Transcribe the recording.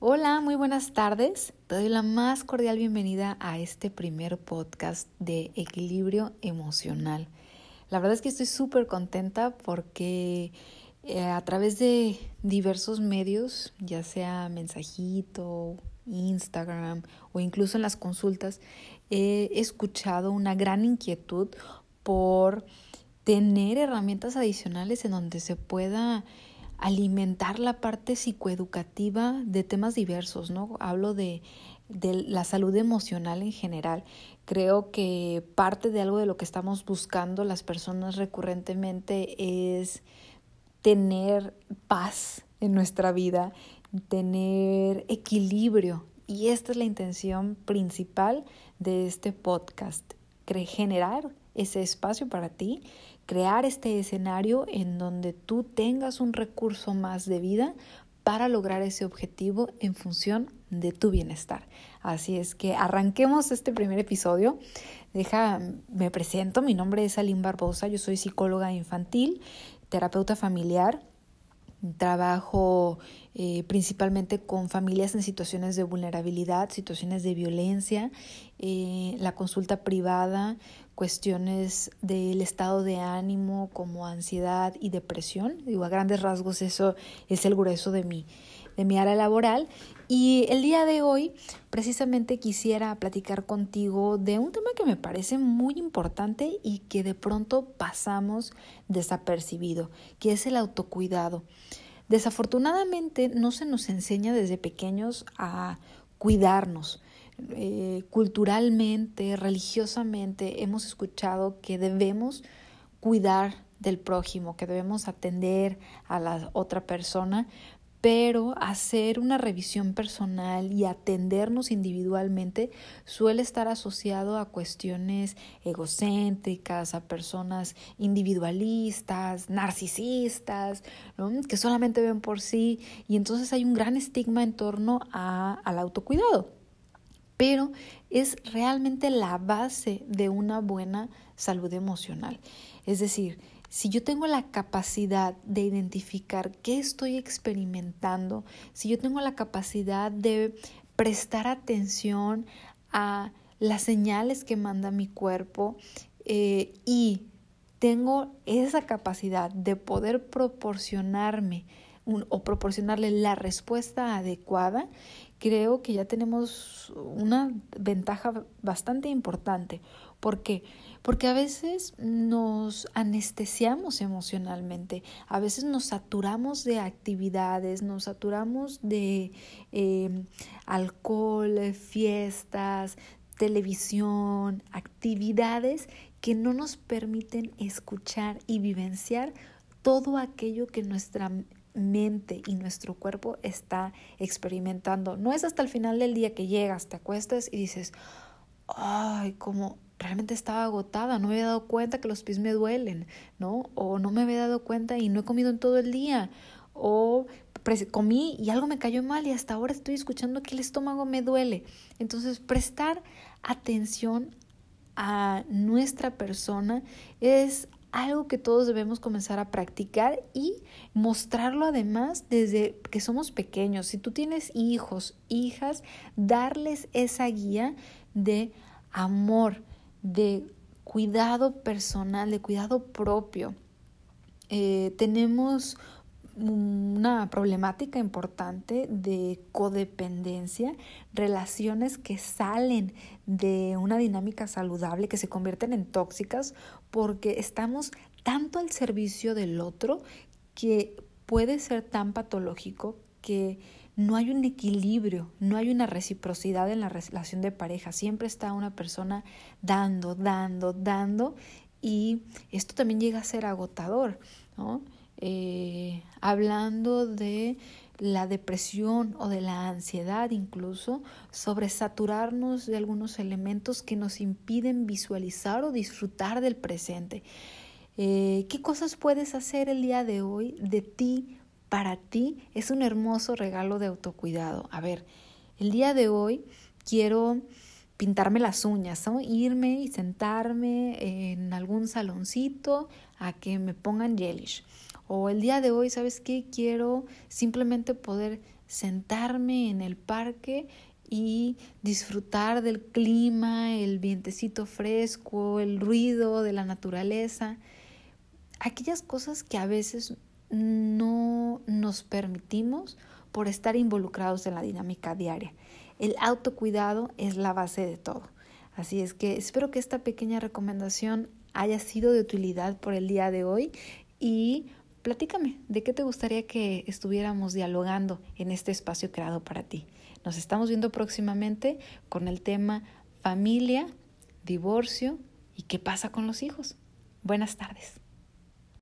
Hola, muy buenas tardes. Te doy la más cordial bienvenida a este primer podcast de equilibrio emocional. La verdad es que estoy súper contenta porque eh, a través de diversos medios, ya sea mensajito, Instagram o incluso en las consultas, he escuchado una gran inquietud por tener herramientas adicionales en donde se pueda alimentar la parte psicoeducativa de temas diversos, ¿no? Hablo de, de, la salud emocional en general. Creo que parte de algo de lo que estamos buscando las personas recurrentemente es tener paz en nuestra vida, tener equilibrio. Y esta es la intención principal de este podcast, generar ese espacio para ti crear este escenario en donde tú tengas un recurso más de vida para lograr ese objetivo en función de tu bienestar. Así es que arranquemos este primer episodio. Deja, me presento, mi nombre es Aline Barbosa, yo soy psicóloga infantil, terapeuta familiar, trabajo eh, principalmente con familias en situaciones de vulnerabilidad, situaciones de violencia, eh, la consulta privada cuestiones del estado de ánimo como ansiedad y depresión. Digo, a grandes rasgos eso es el grueso de mi, de mi área laboral. Y el día de hoy precisamente quisiera platicar contigo de un tema que me parece muy importante y que de pronto pasamos desapercibido, que es el autocuidado. Desafortunadamente no se nos enseña desde pequeños a cuidarnos. Eh, culturalmente, religiosamente, hemos escuchado que debemos cuidar del prójimo, que debemos atender a la otra persona, pero hacer una revisión personal y atendernos individualmente suele estar asociado a cuestiones egocéntricas, a personas individualistas, narcisistas, que solamente ven por sí. Y entonces hay un gran estigma en torno a, al autocuidado. Pero es realmente la base de una buena salud emocional. Es decir, si yo tengo la capacidad de identificar qué estoy experimentando, si yo tengo la capacidad de prestar atención a las señales que manda mi cuerpo eh, y tengo esa capacidad de poder proporcionarme o proporcionarle la respuesta adecuada, creo que ya tenemos una ventaja bastante importante. ¿Por qué? Porque a veces nos anestesiamos emocionalmente, a veces nos saturamos de actividades, nos saturamos de em, alcohol, fiestas, televisión, actividades que no nos permiten escuchar y vivenciar todo aquello que nuestra mente y nuestro cuerpo está experimentando. No es hasta el final del día que llegas, te acuestas y dices, ay, como realmente estaba agotada, no me había dado cuenta que los pies me duelen, ¿no? O no me había dado cuenta y no he comido en todo el día, o comí y algo me cayó mal y hasta ahora estoy escuchando que el estómago me duele. Entonces, prestar atención a nuestra persona es algo que todos debemos comenzar a practicar y mostrarlo además desde que somos pequeños. Si tú tienes hijos, hijas, darles esa guía de amor, de cuidado personal, de cuidado propio. Eh, tenemos una problemática importante de codependencia, relaciones que salen de una dinámica saludable, que se convierten en tóxicas porque estamos tanto al servicio del otro que puede ser tan patológico que no hay un equilibrio, no hay una reciprocidad en la relación de pareja. Siempre está una persona dando, dando, dando y esto también llega a ser agotador, ¿no? Eh, hablando de la depresión o de la ansiedad incluso, sobresaturarnos de algunos elementos que nos impiden visualizar o disfrutar del presente. Eh, ¿Qué cosas puedes hacer el día de hoy de ti, para ti? Es un hermoso regalo de autocuidado. A ver, el día de hoy quiero pintarme las uñas, irme y sentarme en algún saloncito a que me pongan gelish. O el día de hoy, ¿sabes qué? Quiero simplemente poder sentarme en el parque y disfrutar del clima, el vientecito fresco, el ruido de la naturaleza, aquellas cosas que a veces no nos permitimos por estar involucrados en la dinámica diaria. El autocuidado es la base de todo. Así es que espero que esta pequeña recomendación haya sido de utilidad por el día de hoy y platícame de qué te gustaría que estuviéramos dialogando en este espacio creado para ti. Nos estamos viendo próximamente con el tema familia, divorcio y qué pasa con los hijos. Buenas tardes.